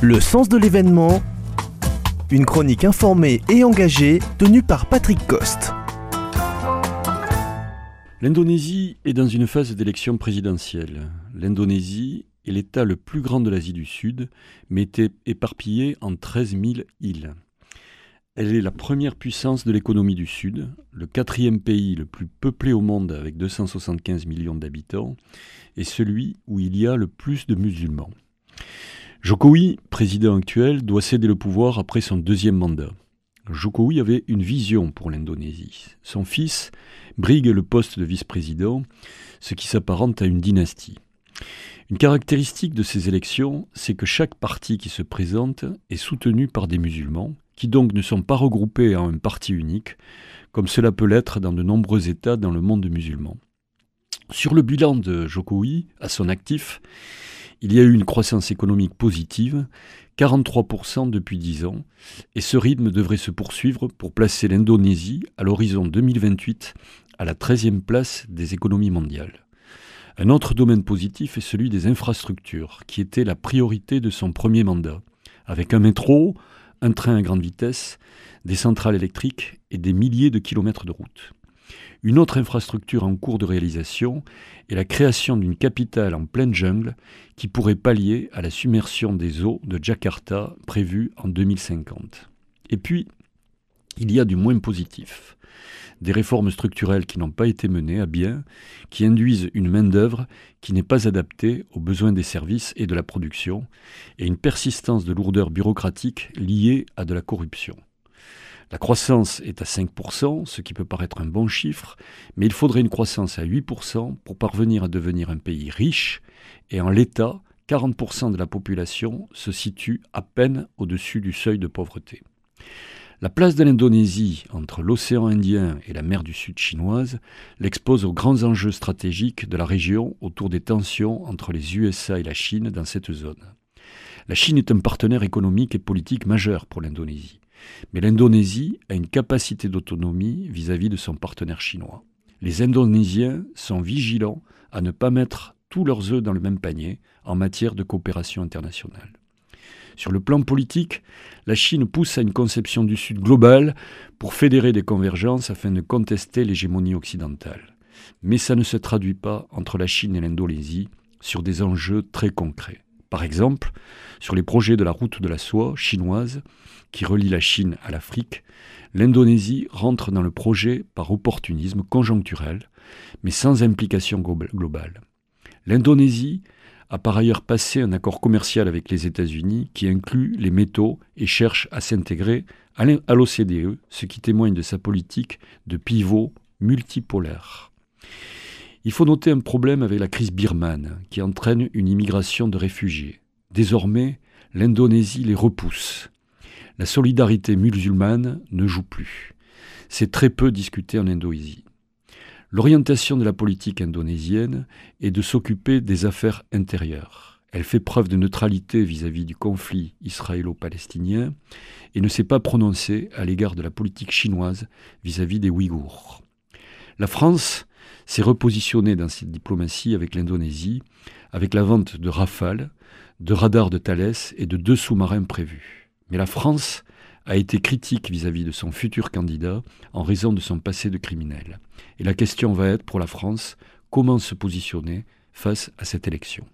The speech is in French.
Le sens de l'événement, une chronique informée et engagée tenue par Patrick Coste. L'Indonésie est dans une phase d'élection présidentielle. L'Indonésie est l'État le plus grand de l'Asie du Sud, mais est éparpillé en 13 000 îles. Elle est la première puissance de l'économie du Sud, le quatrième pays le plus peuplé au monde avec 275 millions d'habitants, et celui où il y a le plus de musulmans. Jokowi, président actuel, doit céder le pouvoir après son deuxième mandat. Jokowi avait une vision pour l'Indonésie. Son fils brigue le poste de vice-président, ce qui s'apparente à une dynastie. Une caractéristique de ces élections, c'est que chaque parti qui se présente est soutenu par des musulmans, qui donc ne sont pas regroupés en un parti unique, comme cela peut l'être dans de nombreux États dans le monde musulman. Sur le bilan de Jokowi, à son actif, il y a eu une croissance économique positive, 43% depuis 10 ans, et ce rythme devrait se poursuivre pour placer l'Indonésie à l'horizon 2028 à la 13e place des économies mondiales. Un autre domaine positif est celui des infrastructures, qui était la priorité de son premier mandat, avec un métro, un train à grande vitesse, des centrales électriques et des milliers de kilomètres de routes. Une autre infrastructure en cours de réalisation est la création d'une capitale en pleine jungle qui pourrait pallier à la submersion des eaux de Jakarta prévue en 2050. Et puis, il y a du moins positif. Des réformes structurelles qui n'ont pas été menées à bien, qui induisent une main-d'œuvre qui n'est pas adaptée aux besoins des services et de la production, et une persistance de lourdeur bureaucratique liée à de la corruption. La croissance est à 5%, ce qui peut paraître un bon chiffre, mais il faudrait une croissance à 8% pour parvenir à devenir un pays riche, et en l'état, 40% de la population se situe à peine au-dessus du seuil de pauvreté. La place de l'Indonésie entre l'océan Indien et la mer du Sud chinoise l'expose aux grands enjeux stratégiques de la région autour des tensions entre les USA et la Chine dans cette zone. La Chine est un partenaire économique et politique majeur pour l'Indonésie. Mais l'Indonésie a une capacité d'autonomie vis-à-vis de son partenaire chinois. Les Indonésiens sont vigilants à ne pas mettre tous leurs œufs dans le même panier en matière de coopération internationale. Sur le plan politique, la Chine pousse à une conception du Sud globale pour fédérer des convergences afin de contester l'hégémonie occidentale. Mais ça ne se traduit pas entre la Chine et l'Indonésie sur des enjeux très concrets. Par exemple, sur les projets de la route de la soie chinoise qui relie la Chine à l'Afrique, l'Indonésie rentre dans le projet par opportunisme conjoncturel, mais sans implication globale. L'Indonésie a par ailleurs passé un accord commercial avec les États-Unis qui inclut les métaux et cherche à s'intégrer à l'OCDE, ce qui témoigne de sa politique de pivot multipolaire. Il faut noter un problème avec la crise birmane qui entraîne une immigration de réfugiés. Désormais, l'Indonésie les repousse. La solidarité musulmane ne joue plus. C'est très peu discuté en Indonésie. L'orientation de la politique indonésienne est de s'occuper des affaires intérieures. Elle fait preuve de neutralité vis-à-vis du conflit israélo-palestinien et ne s'est pas prononcée à l'égard de la politique chinoise vis-à-vis des Ouïghours. La France s'est repositionné dans cette diplomatie avec l'Indonésie, avec la vente de Rafale, de radars de Thales et de deux sous-marins prévus. Mais la France a été critique vis-à-vis de son futur candidat en raison de son passé de criminel. Et la question va être pour la France comment se positionner face à cette élection?